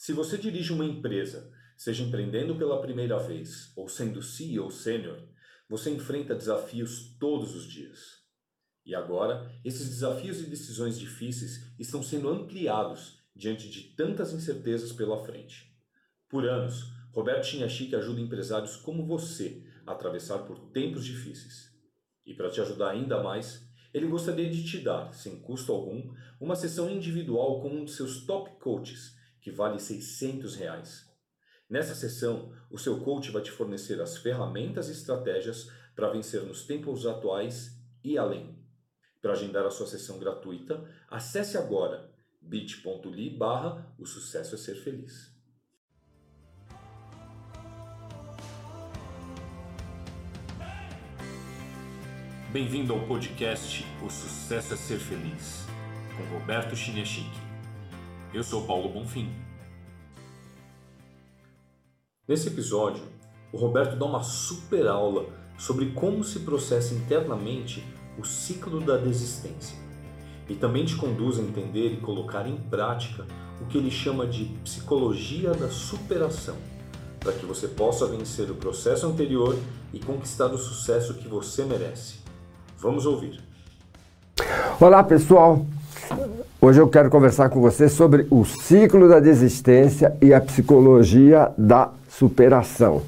Se você dirige uma empresa, seja empreendendo pela primeira vez ou sendo CEO sênior, você enfrenta desafios todos os dias. E agora, esses desafios e decisões difíceis estão sendo ampliados diante de tantas incertezas pela frente. Por anos, Roberto Chinachique ajuda empresários como você a atravessar por tempos difíceis. E para te ajudar ainda mais, ele gostaria de te dar, sem custo algum, uma sessão individual com um de seus top coaches, que vale 600 reais. Nessa sessão, o seu coach vai te fornecer as ferramentas e estratégias para vencer nos tempos atuais e além. Para agendar a sua sessão gratuita, acesse agora bit.ly barra o sucesso é ser feliz. Bem-vindo ao podcast O Sucesso é Ser Feliz, com Roberto Chiniachique. Eu sou Paulo Bonfim. Nesse episódio, o Roberto dá uma super aula sobre como se processa internamente o ciclo da desistência e também te conduz a entender e colocar em prática o que ele chama de psicologia da superação, para que você possa vencer o processo anterior e conquistar o sucesso que você merece. Vamos ouvir. Olá, pessoal. Hoje eu quero conversar com você sobre o ciclo da desistência e a psicologia da superação.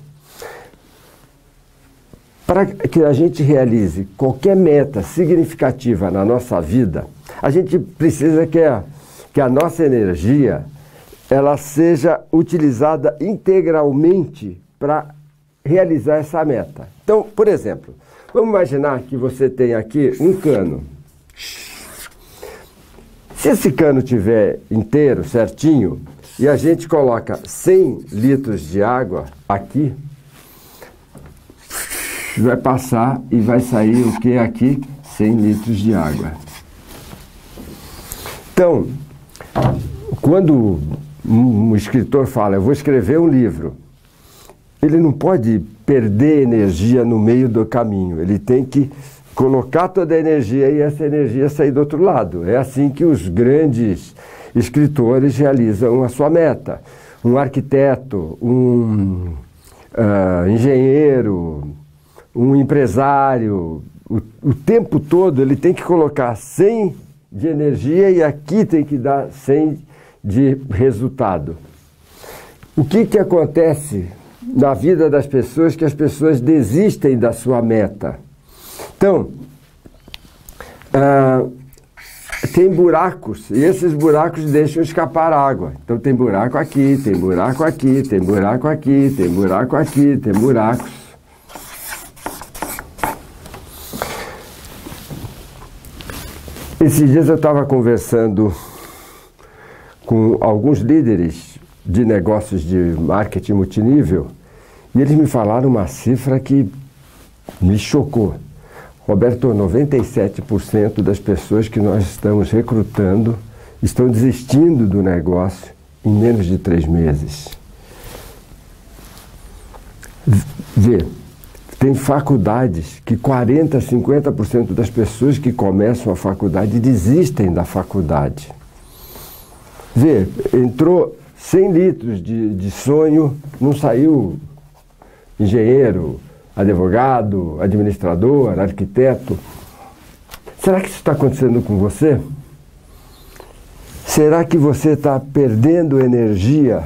Para que a gente realize qualquer meta significativa na nossa vida, a gente precisa que a, que a nossa energia ela seja utilizada integralmente para realizar essa meta. Então, por exemplo, Vamos imaginar que você tem aqui um cano. Se esse cano tiver inteiro, certinho, e a gente coloca 100 litros de água aqui, vai passar e vai sair o que aqui? 100 litros de água. Então, quando um escritor fala, eu vou escrever um livro, ele não pode perder energia no meio do caminho, ele tem que colocar toda a energia e essa energia sair do outro lado. É assim que os grandes escritores realizam a sua meta. Um arquiteto, um uh, engenheiro, um empresário, o, o tempo todo ele tem que colocar 100 de energia e aqui tem que dar 100 de resultado. O que, que acontece na vida das pessoas que as pessoas desistem da sua meta. Então, ah, tem buracos e esses buracos deixam escapar água. Então tem buraco aqui, tem buraco aqui, tem buraco aqui, tem buraco aqui, tem buracos. Esses dias eu estava conversando com alguns líderes de negócios de marketing multinível e eles me falaram uma cifra que me chocou. Roberto, 97% das pessoas que nós estamos recrutando estão desistindo do negócio em menos de três meses. Vê, tem faculdades que 40%, 50% das pessoas que começam a faculdade desistem da faculdade. Vê, entrou 100 litros de, de sonho, não saiu engenheiro, advogado, administrador, arquiteto. Será que isso está acontecendo com você? Será que você está perdendo energia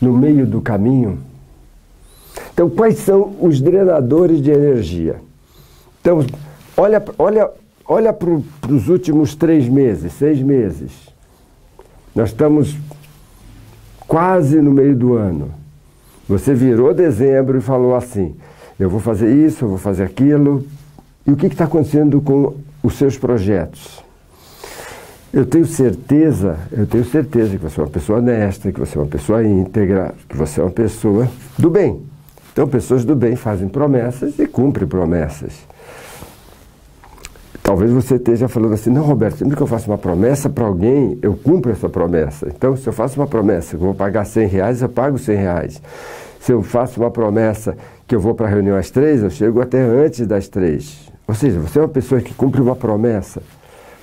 no meio do caminho? Então, quais são os drenadores de energia? Então, olha, olha, olha para os últimos três meses, seis meses. Nós estamos quase no meio do ano. Você virou dezembro e falou assim: eu vou fazer isso, eu vou fazer aquilo. E o que está acontecendo com os seus projetos? Eu tenho certeza, eu tenho certeza que você é uma pessoa honesta, que você é uma pessoa íntegra, que você é uma pessoa do bem. Então, pessoas do bem fazem promessas e cumprem promessas. Talvez você esteja falando assim, não, Roberto, sempre que eu faço uma promessa para alguém, eu cumpro essa promessa. Então, se eu faço uma promessa que eu vou pagar 100 reais, eu pago 100 reais. Se eu faço uma promessa que eu vou para a reunião às três, eu chego até antes das três. Ou seja, você é uma pessoa que cumpre uma promessa.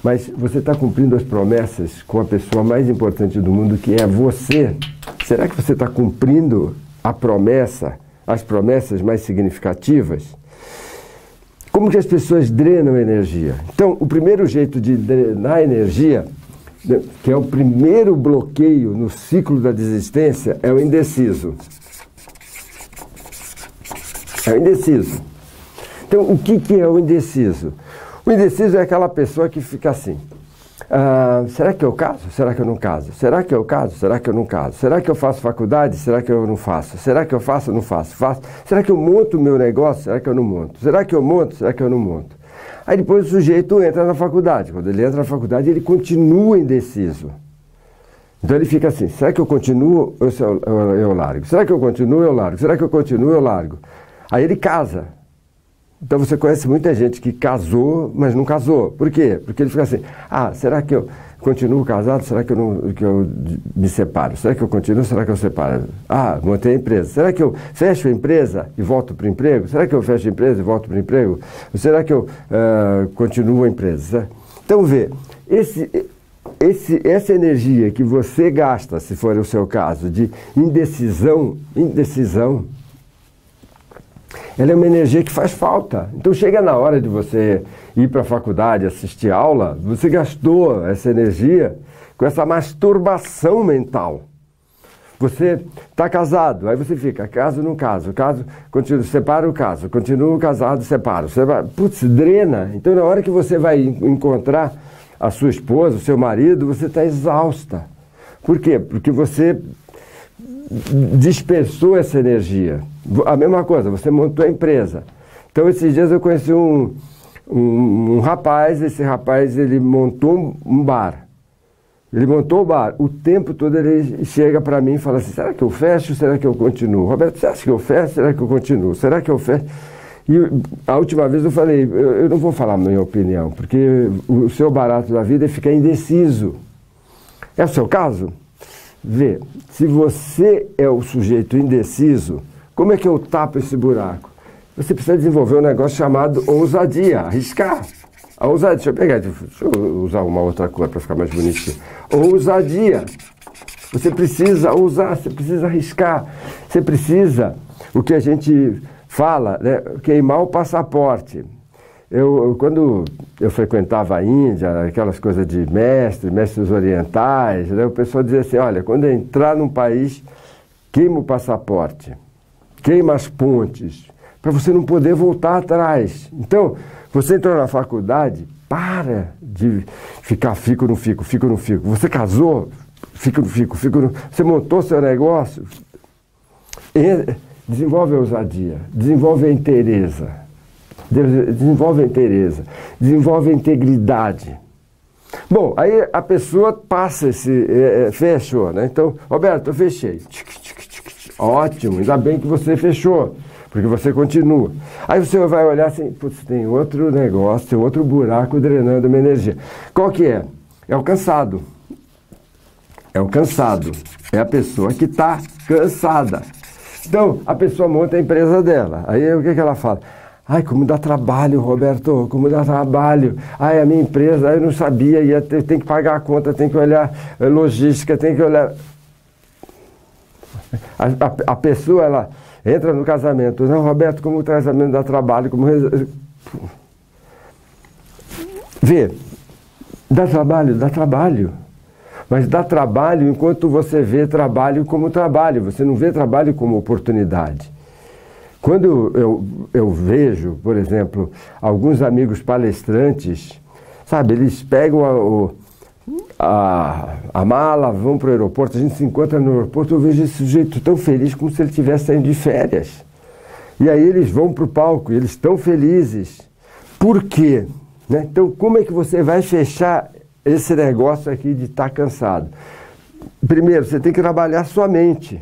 Mas você está cumprindo as promessas com a pessoa mais importante do mundo, que é você. Será que você está cumprindo a promessa, as promessas mais significativas? Como que as pessoas drenam energia? Então, o primeiro jeito de drenar energia, né, que é o primeiro bloqueio no ciclo da desistência, é o indeciso. É o indeciso. Então, o que, que é o indeciso? O indeciso é aquela pessoa que fica assim. Ah, será que eu caso? Será que eu não caso? Será que eu caso? Será que eu não caso? Será que eu faço faculdade? Será que eu não faço? Será que eu faço não faço? Faço. Será que eu monto o meu negócio? Será que eu não monto? Será que eu monto? Será que eu não monto? Aí depois o sujeito entra na faculdade. Quando ele entra na faculdade, ele continua indeciso. Então ele fica assim: será que eu continuo ou eu, eu, eu largo? Será que eu continuo ou eu largo? Será que eu continuo ou eu largo? Aí ele casa. Então você conhece muita gente que casou, mas não casou. Por quê? Porque ele fica assim: ah, será que eu continuo casado? Será que eu, não, que eu me separo? Será que eu continuo? Será que eu separo? Ah, montei a empresa. Será que eu fecho a empresa e volto para o emprego? Será que eu fecho a empresa e volto para o emprego? Ou será que eu uh, continuo a empresa? Então vê, esse, esse, essa energia que você gasta, se for o seu caso, de indecisão, indecisão, ela é uma energia que faz falta. Então chega na hora de você ir para a faculdade, assistir aula, você gastou essa energia com essa masturbação mental. Você está casado, aí você fica, caso não caso, caso, continua, separa o caso, continua casado, separa, separa. Putz, drena. Então na hora que você vai encontrar a sua esposa, o seu marido, você está exausta. Por quê? Porque você dispersou essa energia. A mesma coisa, você montou a empresa. Então, esses dias eu conheci um, um, um rapaz, esse rapaz ele montou um bar. Ele montou o bar. O tempo todo ele chega para mim e fala assim: será que eu fecho? Será que eu continuo? Roberto, você acha que eu fecho? Será que eu continuo? Será que eu fecho? E a última vez eu falei: eu, eu não vou falar a minha opinião, porque o seu barato da vida é ficar indeciso. É o seu caso? Vê, se você é o sujeito indeciso, como é que eu tapo esse buraco? Você precisa desenvolver um negócio chamado ousadia, arriscar. A ousadia, deixa eu pegar, deixa eu usar uma outra cor para ficar mais bonitinho. Ousadia. Você precisa ousar, você precisa arriscar, você precisa, o que a gente fala, né, queimar o passaporte. Eu, quando eu frequentava a Índia, aquelas coisas de mestres, mestres orientais, né, o pessoal dizia assim, olha, quando entrar num país, queima o passaporte queima as pontes, para você não poder voltar atrás. Então, você entrou na faculdade, para de ficar fico no fico, fico no fico. Você casou, fico no fico, fico no... Você montou seu negócio, desenvolve a ousadia, desenvolve a inteireza, desenvolve a inteireza, desenvolve a integridade. Bom, aí a pessoa passa esse, é, fechou, né? Então, Roberto, eu fechei. Ótimo, ainda bem que você fechou, porque você continua. Aí você vai olhar assim, putz, tem outro negócio, tem outro buraco drenando minha energia. Qual que é? É o cansado. É o cansado. É a pessoa que está cansada. Então, a pessoa monta a empresa dela. Aí o que, que ela fala? Ai, como dá trabalho, Roberto, como dá trabalho. Ai, a minha empresa, eu não sabia, ia ter, tem que pagar a conta, tem que olhar eh, logística, tem que olhar. A, a, a, pessoa, ela entra no casamento. Não, Roberto, como o casamento dá trabalho, como. Vê, dá trabalho, dá trabalho. Mas dá trabalho enquanto você vê trabalho como trabalho, você não vê trabalho como oportunidade. Quando eu, eu vejo, por exemplo, alguns amigos palestrantes, sabe, eles pegam a, a, a mala, vão para o aeroporto, a gente se encontra no aeroporto, eu vejo esse sujeito tão feliz como se ele estivesse saindo de férias. E aí eles vão para o palco eles estão felizes. Por quê? Né? Então, como é que você vai fechar esse negócio aqui de estar tá cansado? Primeiro, você tem que trabalhar sua mente.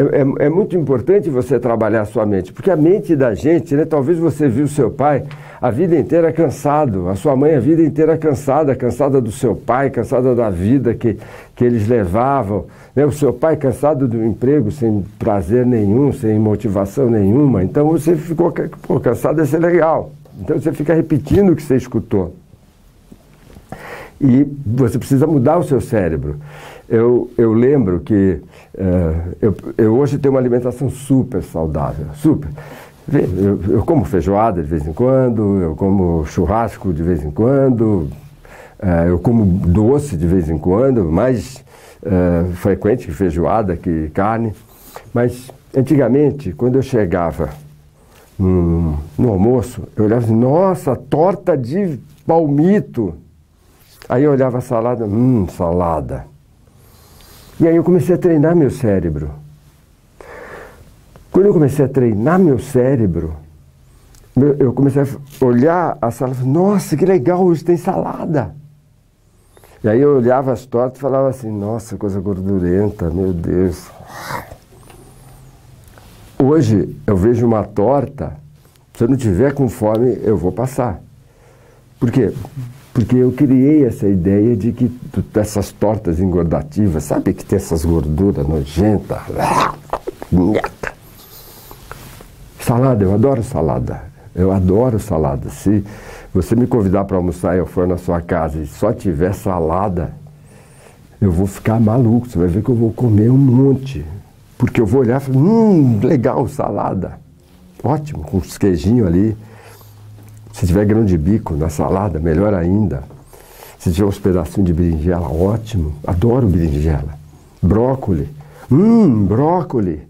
É, é, é, muito importante você trabalhar a sua mente, porque a mente da gente, né, talvez você viu seu pai a vida inteira cansado, a sua mãe a vida inteira cansada, cansada do seu pai, cansada da vida que, que eles levavam, né, o seu pai cansado do emprego, sem prazer nenhum, sem motivação nenhuma, então você ficou pô, cansado, é legal. Então você fica repetindo o que você escutou. E você precisa mudar o seu cérebro. Eu, eu lembro que uh, eu, eu hoje tenho uma alimentação super saudável, super. Eu, eu, como feijoada de vez em quando, eu como churrasco de vez em quando, uh, eu como doce de vez em quando, mais uh, frequente que feijoada, que carne. Mas antigamente, quando eu chegava no, no almoço, eu olhava assim, nossa, torta de palmito. Aí eu olhava a salada, hum, salada. E aí eu comecei a treinar meu cérebro. Quando eu comecei a treinar meu cérebro, eu comecei a olhar a salada, nossa, que legal, hoje tem salada. E aí eu olhava as tortas e falava assim, nossa, coisa gordurenta, meu Deus. Hoje eu vejo uma torta, se eu não tiver com fome, eu vou passar. Por quê? Porque eu criei essa ideia de que essas tortas engordativas, sabe que tem essas gorduras nojentas? Salada, eu adoro salada. Eu adoro salada. Se você me convidar para almoçar e eu for na sua casa e só tiver salada, eu vou ficar maluco. Você vai ver que eu vou comer um monte. Porque eu vou olhar e falar, hum, legal, salada. Ótimo, com uns queijinhos ali. Se tiver grão de bico na salada, melhor ainda. Se tiver uns pedacinhos de berinjela, ótimo. Adoro berinjela. Brócoli. Hum, brócoli.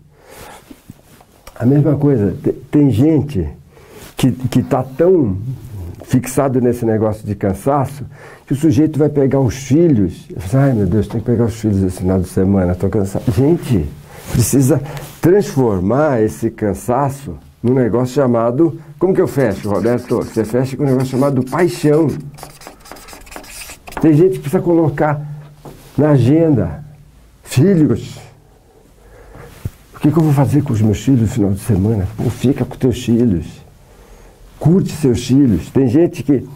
A mesma coisa. Tem gente que está tão fixado nesse negócio de cansaço que o sujeito vai pegar os filhos. Ai meu Deus, tem que pegar os filhos esse final de semana, estou cansado. Gente, precisa transformar esse cansaço num negócio chamado. Como que eu fecho, Roberto? Você fecha com um negócio chamado paixão. Tem gente que precisa colocar na agenda. Filhos. O que, que eu vou fazer com os meus filhos no final de semana? Pô, fica com teus filhos. Curte seus filhos. Tem gente que,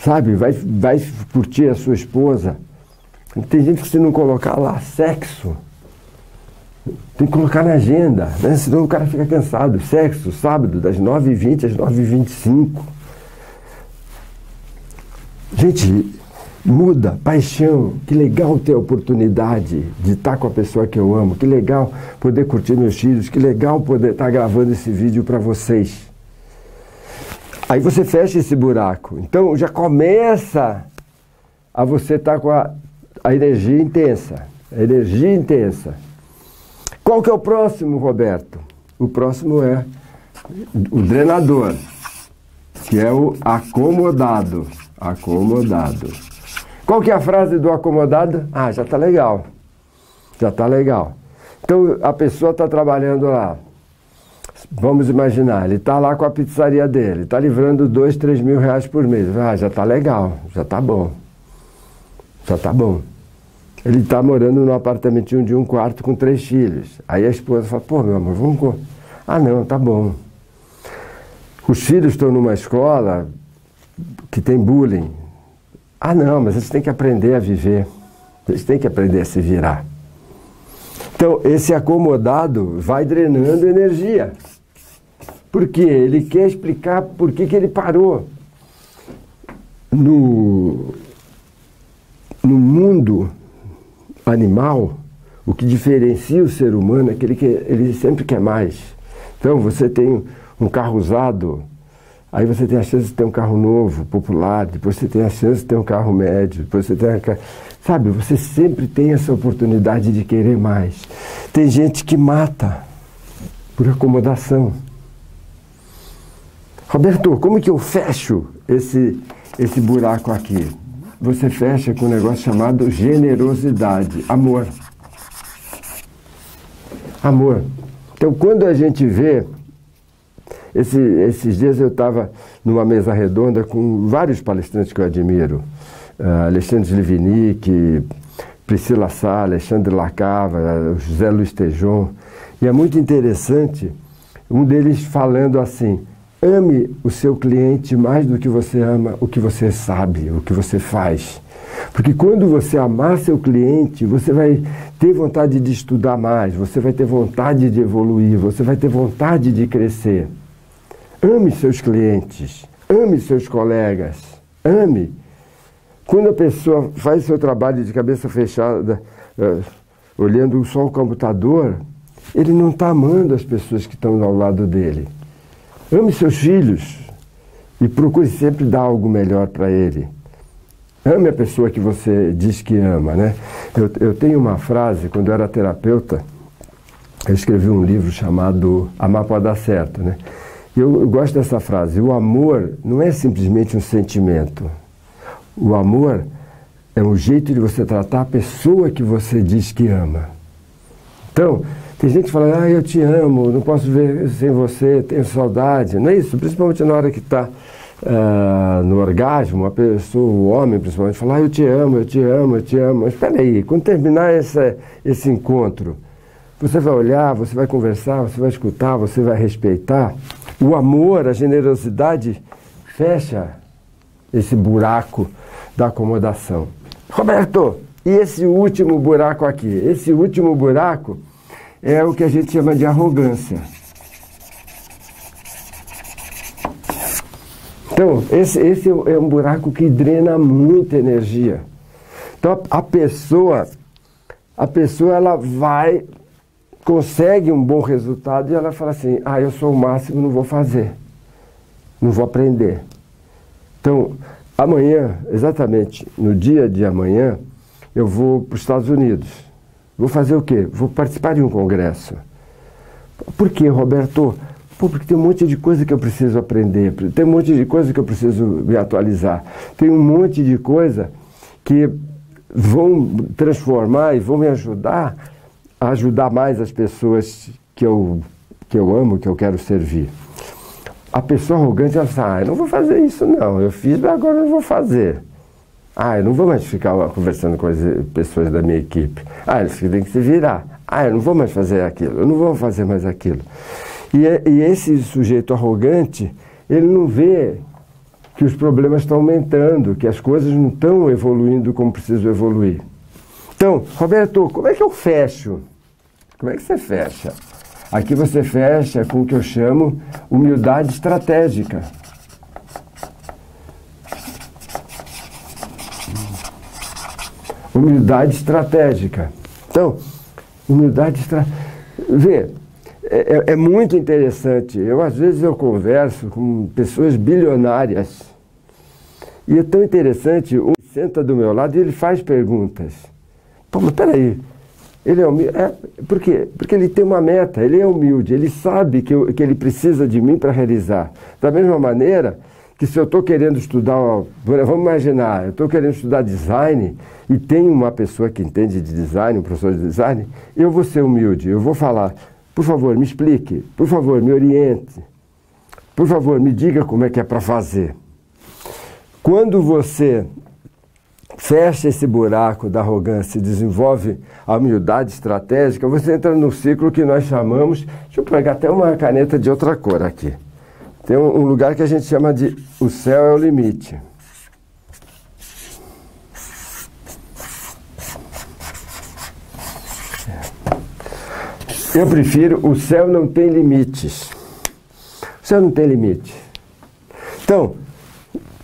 sabe, vai, vai curtir a sua esposa. Tem gente que se não colocar lá sexo, tem que colocar na agenda, né? senão o cara fica cansado. Sexo, sábado, das 9h20 às 9h25. Gente, muda, paixão. Que legal ter a oportunidade de estar com a pessoa que eu amo. Que legal poder curtir meus filhos. Que legal poder estar gravando esse vídeo para vocês. Aí você fecha esse buraco. Então já começa a você estar com a, a energia intensa. A energia intensa. Qual que é o próximo, Roberto? O próximo é o drenador, que é o acomodado. Acomodado. Qual que é a frase do acomodado? Ah, já está legal. Já está legal. Então a pessoa está trabalhando lá. Vamos imaginar, ele está lá com a pizzaria dele, está livrando dois, três mil reais por mês. Ah, já está legal, já está bom. Já está bom. Ele está morando num apartamentinho de um quarto com três filhos. Aí a esposa fala, pô, meu amor, vamos... Ah, não, tá bom. Os filhos estão numa escola que tem bullying. Ah, não, mas eles têm que aprender a viver. Eles têm que aprender a se virar. Então, esse acomodado vai drenando energia. Por quê? Ele quer explicar por que, que ele parou. No, no mundo animal, o que diferencia o ser humano é que ele, quer, ele sempre quer mais. Então, você tem um carro usado, aí você tem a chance de ter um carro novo, popular, depois você tem a chance de ter um carro médio, depois você tem a... Sabe, você sempre tem essa oportunidade de querer mais. Tem gente que mata por acomodação. Roberto, como que eu fecho esse, esse buraco aqui? Você fecha com um negócio chamado generosidade, amor. Amor. Então, quando a gente vê. Esse, esses dias eu estava numa mesa redonda com vários palestrantes que eu admiro. Uh, Alexandre Livinic, Priscila Sá, Alexandre Lacava, José Luiz Tejon. E é muito interessante um deles falando assim: Ame o seu cliente mais do que você ama o que você sabe, o que você faz. Porque quando você amar seu cliente, você vai ter vontade de estudar mais, você vai ter vontade de evoluir, você vai ter vontade de crescer. Ame seus clientes, ame seus colegas, ame. Quando a pessoa faz seu trabalho de cabeça fechada, uh, olhando só o computador, ele não está amando as pessoas que estão ao lado dele. Ame seus filhos e procure sempre dar algo melhor para ele. Ame a pessoa que você diz que ama, né? Eu, eu tenho uma frase, quando eu era terapeuta, eu escrevi um livro chamado Amar Pode Dar Certo, né? Eu, eu gosto dessa frase. O amor não é simplesmente um sentimento. O amor é um jeito de você tratar a pessoa que você diz que ama. Então, tem gente que fala, ah, eu te amo, não posso ver sem você, tenho saudade. Não é isso, principalmente na hora que está uh, ah, no orgasmo, a pessoa, o homem principalmente, fala, ah, eu te amo, eu te amo, eu te amo. Mas espera aí, quando terminar essa, esse encontro, você vai olhar, você vai conversar, você vai escutar, você vai respeitar. O amor, a generosidade fecha esse buraco da acomodação. Roberto, e esse último buraco aqui? Esse último buraco é o que a gente chama de arrogância. Então, esse, esse é um buraco que drena muita energia. Então, a pessoa, a pessoa ela vai, consegue um bom resultado e ela fala assim: ah, eu sou o máximo, não vou fazer, não vou aprender. Então, Amanhã, exatamente no dia de amanhã, eu vou para os Estados Unidos. Vou fazer o quê? Vou participar de um congresso. Por quê, Roberto? Pô, porque tem um monte de coisa que eu preciso aprender, tem um monte de coisa que eu preciso me atualizar, tem um monte de coisa que vão transformar e vão me ajudar a ajudar mais as pessoas que eu, que eu amo, que eu quero servir a pessoa arrogante, ela fala, ah, eu não vou fazer isso não, eu fiz, mas agora eu não vou fazer. Ah, eu não vou mais ficar conversando com as pessoas da minha equipe. Ah, eles têm que se virar. Ah, eu não vou mais fazer aquilo, eu não vou fazer mais aquilo. E, e esse sujeito arrogante, ele não vê que os problemas estão aumentando, que as coisas não estão evoluindo como precisam evoluir. Então, Roberto, como é que eu fecho? Como é que você fecha? Aqui você fecha com o que eu chamo humildade estratégica. Humildade estratégica. Então, humildade estratégica. Vê, é, é, é, muito interessante. Eu, às vezes, eu converso com pessoas bilionárias. E é tão interessante, um senta do meu lado e ele faz perguntas. Pô, mas peraí, ele é humilde. É, por quê? Porque ele tem uma meta, ele é humilde, ele sabe que, eu, que ele precisa de mim para realizar. Da mesma maneira que se eu estou querendo estudar, vamos imaginar, eu estou querendo estudar design e tem uma pessoa que entende de design, um professor de design, eu vou ser humilde, eu vou falar, por favor, me explique, por favor, me oriente, por favor, me diga como é que é para fazer. Quando você fecha esse buraco da arrogância e desenvolve a humildade estratégica, você entra no ciclo que nós chamamos. Deixa eu pegar até uma caneta de outra cor aqui. Tem um lugar que a gente chama de o céu é o limite. Eu prefiro o céu não tem limites. O céu não tem limite. Então,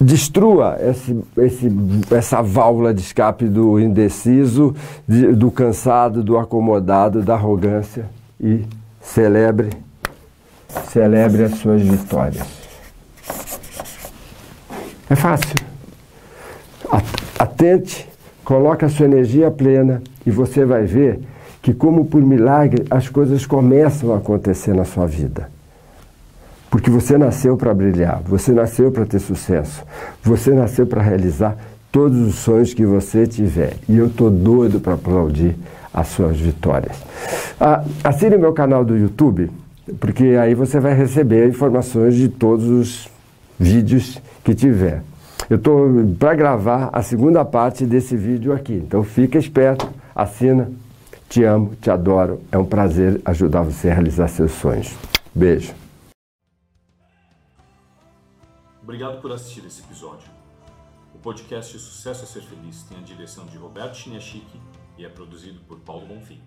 destrua esse, esse, essa válvula de escape do indeciso, de, do cansado, do acomodado, da arrogância e celebre, celebre as suas vitórias. É fácil. Atente, coloque a sua energia plena e você vai ver que, como por milagre, as coisas começam a acontecer na sua vida. Porque você nasceu para brilhar, você nasceu para ter sucesso, você nasceu para realizar todos os sonhos que você tiver. E eu estou doido para aplaudir as suas vitórias. Ah, assine meu canal do YouTube, porque aí você vai receber informações de todos os vídeos que tiver. Eu estou para gravar a segunda parte desse vídeo aqui, então fica esperto, assina. Te amo, te adoro. É um prazer ajudar você a realizar seus sonhos. Beijo. Obrigado por assistir esse episódio. O podcast Sucesso é Ser Feliz tem a direção de Roberto Chiniachiki e é produzido por Paulo Bonfim.